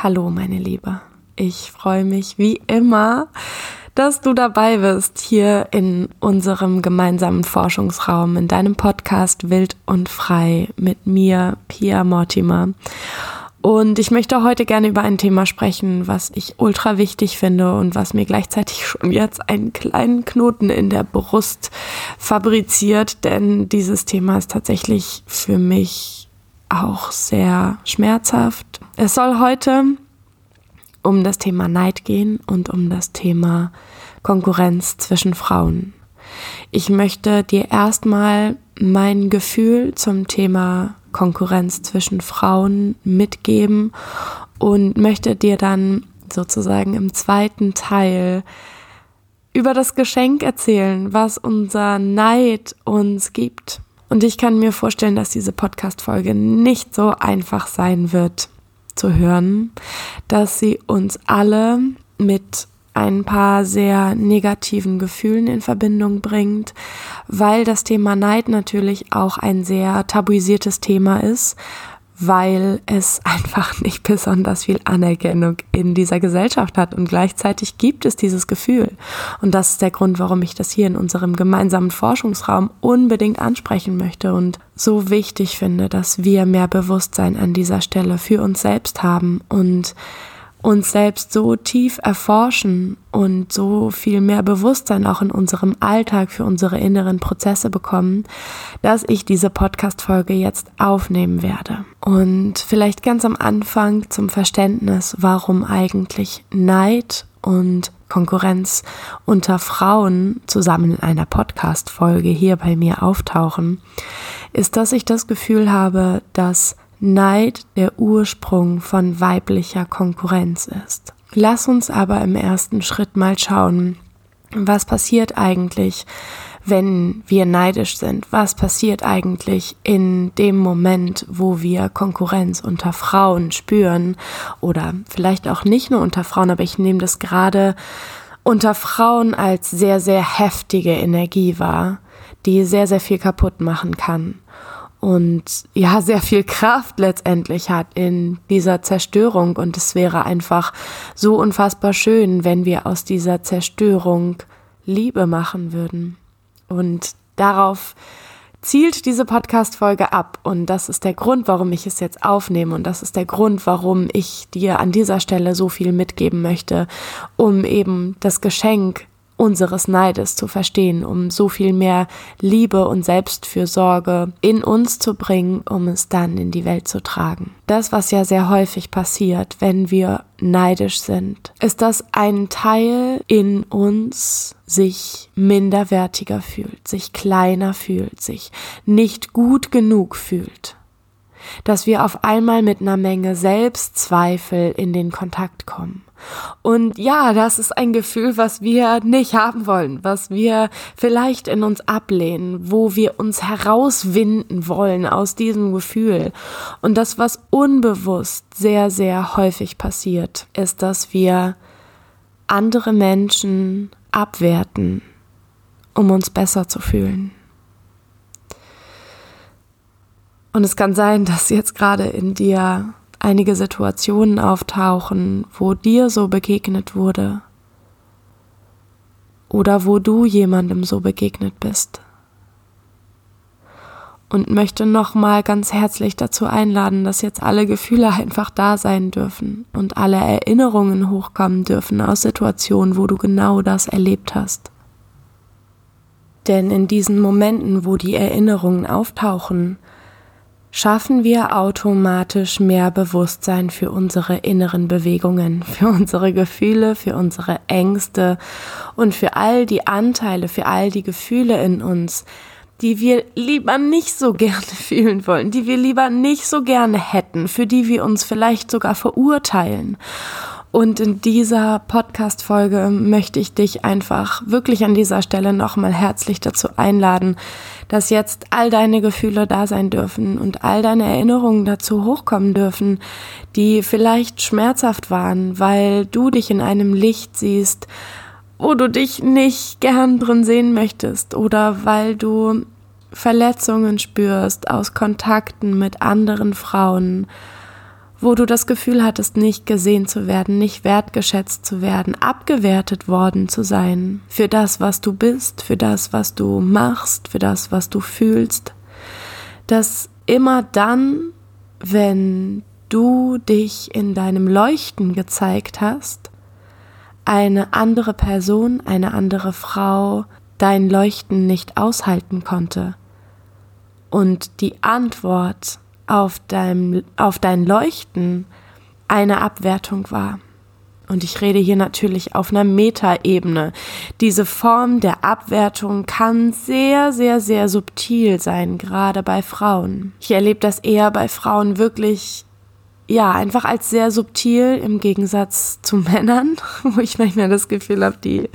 Hallo, meine Liebe. Ich freue mich wie immer, dass du dabei bist hier in unserem gemeinsamen Forschungsraum, in deinem Podcast Wild und Frei mit mir, Pia Mortimer. Und ich möchte heute gerne über ein Thema sprechen, was ich ultra wichtig finde und was mir gleichzeitig schon jetzt einen kleinen Knoten in der Brust fabriziert, denn dieses Thema ist tatsächlich für mich auch sehr schmerzhaft. Es soll heute um das Thema Neid gehen und um das Thema Konkurrenz zwischen Frauen. Ich möchte dir erstmal mein Gefühl zum Thema Konkurrenz zwischen Frauen mitgeben und möchte dir dann sozusagen im zweiten Teil über das Geschenk erzählen, was unser Neid uns gibt. Und ich kann mir vorstellen, dass diese Podcast-Folge nicht so einfach sein wird zu hören, dass sie uns alle mit ein paar sehr negativen Gefühlen in Verbindung bringt, weil das Thema Neid natürlich auch ein sehr tabuisiertes Thema ist, weil es einfach nicht besonders viel Anerkennung in dieser Gesellschaft hat und gleichzeitig gibt es dieses Gefühl. Und das ist der Grund, warum ich das hier in unserem gemeinsamen Forschungsraum unbedingt ansprechen möchte und so wichtig finde, dass wir mehr Bewusstsein an dieser Stelle für uns selbst haben und uns selbst so tief erforschen und so viel mehr Bewusstsein auch in unserem Alltag für unsere inneren Prozesse bekommen, dass ich diese Podcast-Folge jetzt aufnehmen werde. Und vielleicht ganz am Anfang zum Verständnis, warum eigentlich Neid und Konkurrenz unter Frauen zusammen in einer Podcast-Folge hier bei mir auftauchen, ist, dass ich das Gefühl habe, dass Neid der Ursprung von weiblicher Konkurrenz ist. Lass uns aber im ersten Schritt mal schauen, was passiert eigentlich, wenn wir neidisch sind? Was passiert eigentlich in dem Moment, wo wir Konkurrenz unter Frauen spüren? Oder vielleicht auch nicht nur unter Frauen, aber ich nehme das gerade unter Frauen als sehr, sehr heftige Energie wahr, die sehr, sehr viel kaputt machen kann und ja, sehr viel Kraft letztendlich hat in dieser Zerstörung. Und es wäre einfach so unfassbar schön, wenn wir aus dieser Zerstörung Liebe machen würden. Und darauf zielt diese Podcast-Folge ab. Und das ist der Grund, warum ich es jetzt aufnehme. Und das ist der Grund, warum ich dir an dieser Stelle so viel mitgeben möchte, um eben das Geschenk unseres Neides zu verstehen, um so viel mehr Liebe und Selbstfürsorge in uns zu bringen, um es dann in die Welt zu tragen. Das, was ja sehr häufig passiert, wenn wir neidisch sind, ist, dass ein Teil in uns sich minderwertiger fühlt, sich kleiner fühlt, sich nicht gut genug fühlt dass wir auf einmal mit einer Menge Selbstzweifel in den Kontakt kommen. Und ja, das ist ein Gefühl, was wir nicht haben wollen, was wir vielleicht in uns ablehnen, wo wir uns herauswinden wollen aus diesem Gefühl. Und das, was unbewusst sehr, sehr häufig passiert, ist, dass wir andere Menschen abwerten, um uns besser zu fühlen. Und es kann sein, dass jetzt gerade in dir einige Situationen auftauchen, wo dir so begegnet wurde oder wo du jemandem so begegnet bist. Und möchte nochmal ganz herzlich dazu einladen, dass jetzt alle Gefühle einfach da sein dürfen und alle Erinnerungen hochkommen dürfen aus Situationen, wo du genau das erlebt hast. Denn in diesen Momenten, wo die Erinnerungen auftauchen, schaffen wir automatisch mehr Bewusstsein für unsere inneren Bewegungen, für unsere Gefühle, für unsere Ängste und für all die Anteile, für all die Gefühle in uns, die wir lieber nicht so gerne fühlen wollen, die wir lieber nicht so gerne hätten, für die wir uns vielleicht sogar verurteilen. Und in dieser Podcast-Folge möchte ich dich einfach wirklich an dieser Stelle nochmal herzlich dazu einladen, dass jetzt all deine Gefühle da sein dürfen und all deine Erinnerungen dazu hochkommen dürfen, die vielleicht schmerzhaft waren, weil du dich in einem Licht siehst, wo du dich nicht gern drin sehen möchtest oder weil du Verletzungen spürst aus Kontakten mit anderen Frauen, wo du das Gefühl hattest, nicht gesehen zu werden, nicht wertgeschätzt zu werden, abgewertet worden zu sein für das, was du bist, für das, was du machst, für das, was du fühlst, dass immer dann, wenn du dich in deinem Leuchten gezeigt hast, eine andere Person, eine andere Frau dein Leuchten nicht aushalten konnte. Und die Antwort auf dein, auf dein Leuchten eine Abwertung war. Und ich rede hier natürlich auf einer Metaebene. Diese Form der Abwertung kann sehr, sehr, sehr subtil sein, gerade bei Frauen. Ich erlebe das eher bei Frauen wirklich ja, einfach als sehr subtil im Gegensatz zu Männern, wo ich manchmal das Gefühl habe, die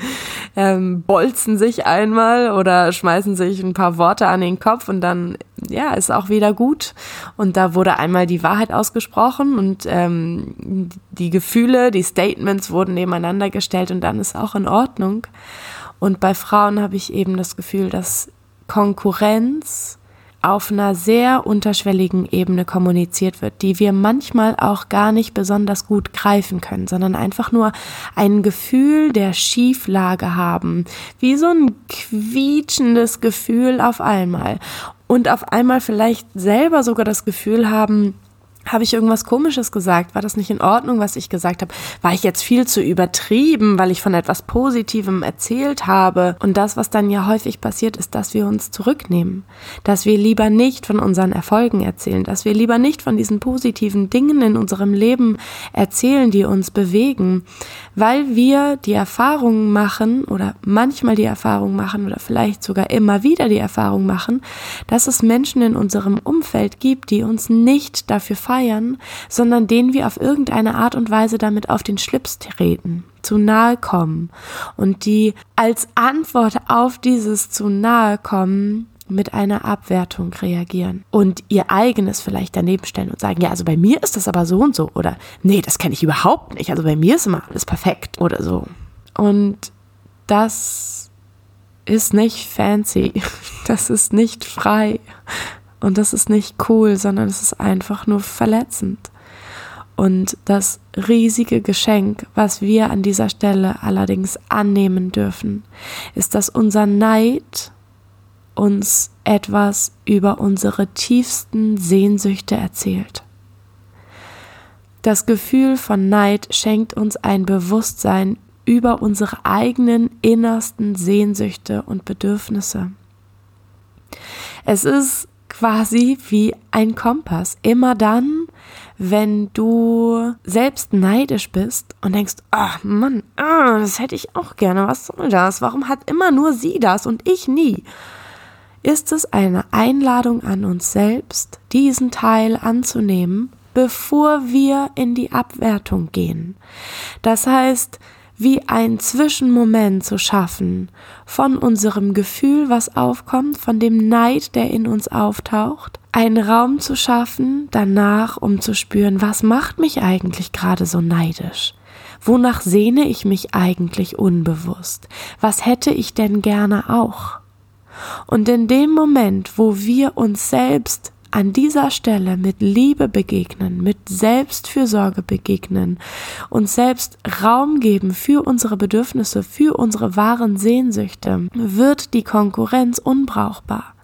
ähm, bolzen sich einmal oder schmeißen sich ein paar Worte an den Kopf und dann, ja, ist auch wieder gut. Und da wurde einmal die Wahrheit ausgesprochen und ähm, die Gefühle, die Statements wurden nebeneinander gestellt und dann ist auch in Ordnung. Und bei Frauen habe ich eben das Gefühl, dass Konkurrenz auf einer sehr unterschwelligen Ebene kommuniziert wird, die wir manchmal auch gar nicht besonders gut greifen können, sondern einfach nur ein Gefühl der Schieflage haben, wie so ein quietschendes Gefühl auf einmal und auf einmal vielleicht selber sogar das Gefühl haben, habe ich irgendwas Komisches gesagt? War das nicht in Ordnung, was ich gesagt habe? War ich jetzt viel zu übertrieben, weil ich von etwas Positivem erzählt habe? Und das, was dann ja häufig passiert, ist, dass wir uns zurücknehmen. Dass wir lieber nicht von unseren Erfolgen erzählen. Dass wir lieber nicht von diesen positiven Dingen in unserem Leben erzählen, die uns bewegen. Weil wir die Erfahrung machen oder manchmal die Erfahrung machen oder vielleicht sogar immer wieder die Erfahrung machen, dass es Menschen in unserem Umfeld gibt, die uns nicht dafür feiern, sondern denen wir auf irgendeine Art und Weise damit auf den Schlips treten, zu nahe kommen. Und die als Antwort auf dieses zu nahe kommen mit einer Abwertung reagieren und ihr eigenes vielleicht daneben stellen und sagen, ja, also bei mir ist das aber so und so oder nee, das kenne ich überhaupt nicht, also bei mir ist immer alles perfekt oder so. Und das ist nicht fancy, das ist nicht frei, und das ist nicht cool, sondern es ist einfach nur verletzend. Und das riesige Geschenk, was wir an dieser Stelle allerdings annehmen dürfen, ist, dass unser Neid uns etwas über unsere tiefsten Sehnsüchte erzählt. Das Gefühl von Neid schenkt uns ein Bewusstsein über unsere eigenen innersten Sehnsüchte und Bedürfnisse. Es ist quasi wie ein Kompass. Immer dann, wenn du selbst neidisch bist und denkst, ach oh Mann, oh, das hätte ich auch gerne, was soll das? Warum hat immer nur sie das und ich nie? Ist es eine Einladung an uns selbst, diesen Teil anzunehmen, bevor wir in die Abwertung gehen. Das heißt, wie ein Zwischenmoment zu schaffen von unserem Gefühl, was aufkommt, von dem Neid, der in uns auftaucht, einen Raum zu schaffen danach, um zu spüren, was macht mich eigentlich gerade so neidisch? Wonach sehne ich mich eigentlich unbewusst? Was hätte ich denn gerne auch? Und in dem Moment, wo wir uns selbst an dieser Stelle mit Liebe begegnen, mit Selbstfürsorge begegnen, uns selbst Raum geben für unsere Bedürfnisse, für unsere wahren Sehnsüchte, wird die Konkurrenz unbrauchbar.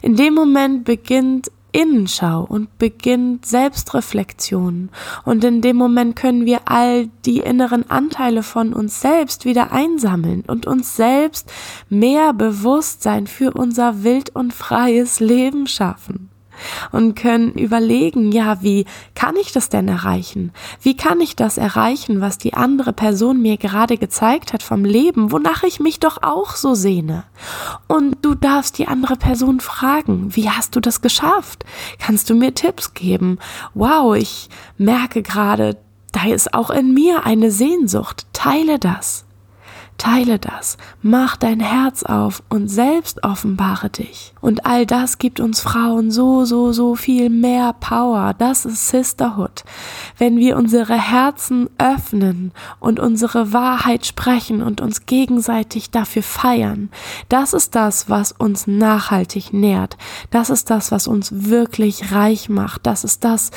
In dem Moment beginnt Innenschau und beginnt Selbstreflexion. Und in dem Moment können wir all die inneren Anteile von uns selbst wieder einsammeln und uns selbst mehr Bewusstsein für unser wild und freies Leben schaffen und können überlegen, ja, wie kann ich das denn erreichen? Wie kann ich das erreichen, was die andere Person mir gerade gezeigt hat vom Leben, wonach ich mich doch auch so sehne? Und du darfst die andere Person fragen, wie hast du das geschafft? Kannst du mir Tipps geben? Wow, ich merke gerade, da ist auch in mir eine Sehnsucht. Teile das. Teile das, mach dein Herz auf und selbst offenbare dich. Und all das gibt uns Frauen so, so, so viel mehr Power. Das ist Sisterhood. Wenn wir unsere Herzen öffnen und unsere Wahrheit sprechen und uns gegenseitig dafür feiern, das ist das, was uns nachhaltig nährt. Das ist das, was uns wirklich reich macht. Das ist das,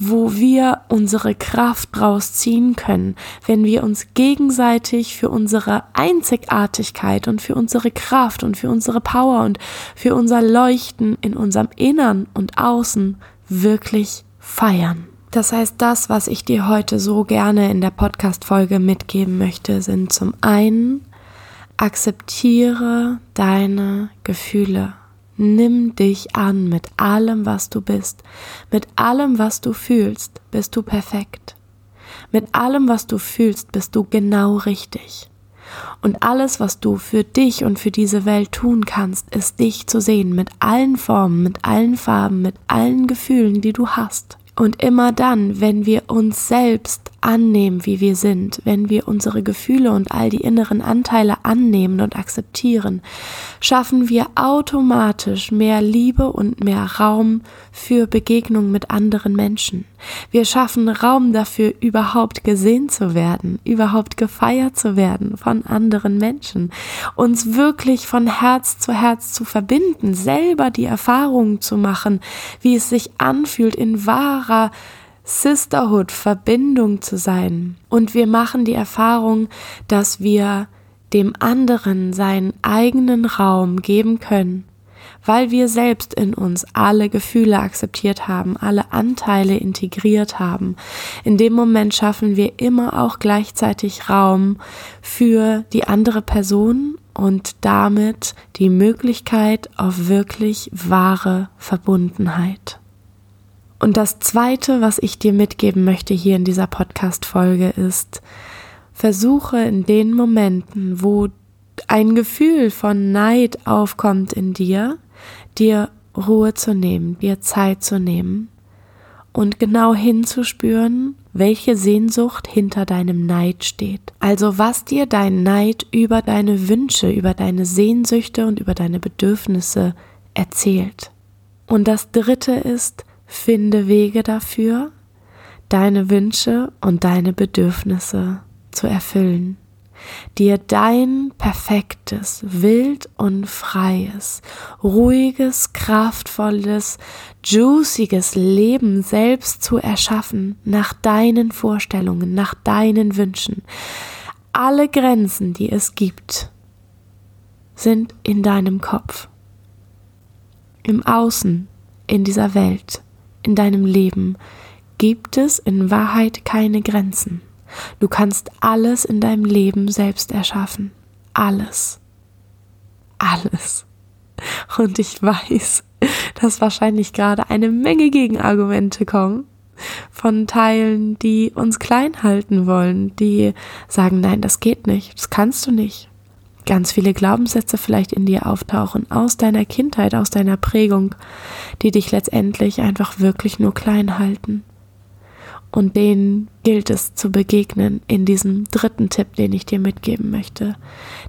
wo wir unsere Kraft draus ziehen können, wenn wir uns gegenseitig für unsere Einzigartigkeit und für unsere Kraft und für unsere Power und für unser Leuchten in unserem Innern und Außen wirklich feiern. Das heißt, das, was ich dir heute so gerne in der Podcast-Folge mitgeben möchte, sind zum einen, akzeptiere deine Gefühle. Nimm dich an mit allem, was du bist. Mit allem, was du fühlst, bist du perfekt. Mit allem, was du fühlst, bist du genau richtig. Und alles, was du für dich und für diese Welt tun kannst, ist dich zu sehen mit allen Formen, mit allen Farben, mit allen Gefühlen, die du hast. Und immer dann, wenn wir uns selbst annehmen, wie wir sind, wenn wir unsere Gefühle und all die inneren Anteile annehmen und akzeptieren, schaffen wir automatisch mehr Liebe und mehr Raum für Begegnung mit anderen Menschen. Wir schaffen Raum dafür, überhaupt gesehen zu werden, überhaupt gefeiert zu werden von anderen Menschen, uns wirklich von Herz zu Herz zu verbinden, selber die Erfahrung zu machen, wie es sich anfühlt, in wahrer Sisterhood, Verbindung zu sein. Und wir machen die Erfahrung, dass wir dem anderen seinen eigenen Raum geben können weil wir selbst in uns alle Gefühle akzeptiert haben, alle Anteile integriert haben. In dem Moment schaffen wir immer auch gleichzeitig Raum für die andere Person und damit die Möglichkeit auf wirklich wahre Verbundenheit. Und das Zweite, was ich dir mitgeben möchte hier in dieser Podcast-Folge ist, versuche in den Momenten, wo ein Gefühl von Neid aufkommt in dir, dir Ruhe zu nehmen, dir Zeit zu nehmen und genau hinzuspüren, welche Sehnsucht hinter deinem Neid steht. Also was dir dein Neid über deine Wünsche, über deine Sehnsüchte und über deine Bedürfnisse erzählt. Und das Dritte ist, finde Wege dafür, deine Wünsche und deine Bedürfnisse zu erfüllen dir dein perfektes, wild und freies, ruhiges, kraftvolles, juiciges Leben selbst zu erschaffen, nach deinen Vorstellungen, nach deinen Wünschen. Alle Grenzen, die es gibt, sind in deinem Kopf, im Außen, in dieser Welt, in deinem Leben gibt es in Wahrheit keine Grenzen. Du kannst alles in deinem Leben selbst erschaffen. Alles. Alles. Und ich weiß, dass wahrscheinlich gerade eine Menge Gegenargumente kommen von Teilen, die uns klein halten wollen, die sagen, nein, das geht nicht, das kannst du nicht. Ganz viele Glaubenssätze vielleicht in dir auftauchen aus deiner Kindheit, aus deiner Prägung, die dich letztendlich einfach wirklich nur klein halten. Und denen gilt es zu begegnen in diesem dritten Tipp, den ich dir mitgeben möchte,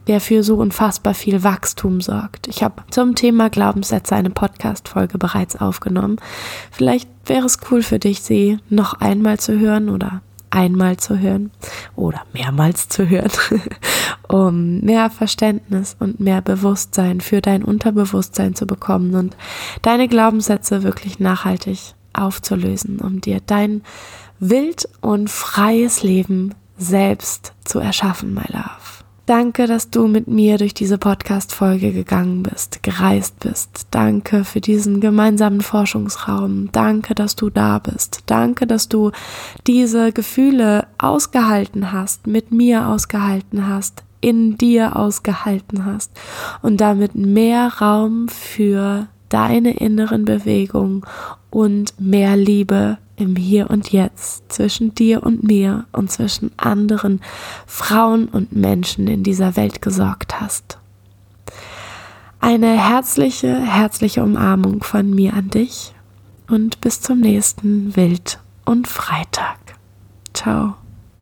der für so unfassbar viel Wachstum sorgt. Ich habe zum Thema Glaubenssätze eine Podcast-Folge bereits aufgenommen. Vielleicht wäre es cool für dich, sie noch einmal zu hören oder einmal zu hören oder mehrmals zu hören, um mehr Verständnis und mehr Bewusstsein für dein Unterbewusstsein zu bekommen und deine Glaubenssätze wirklich nachhaltig aufzulösen, um dir dein wild und freies Leben selbst zu erschaffen, my love. Danke, dass du mit mir durch diese Podcast-Folge gegangen bist, gereist bist. Danke für diesen gemeinsamen Forschungsraum. Danke, dass du da bist. Danke, dass du diese Gefühle ausgehalten hast, mit mir ausgehalten hast, in dir ausgehalten hast und damit mehr Raum für deine inneren Bewegungen und mehr Liebe im Hier und Jetzt zwischen dir und mir und zwischen anderen Frauen und Menschen in dieser Welt gesorgt hast. Eine herzliche, herzliche Umarmung von mir an dich und bis zum nächsten Wild und Freitag. Ciao.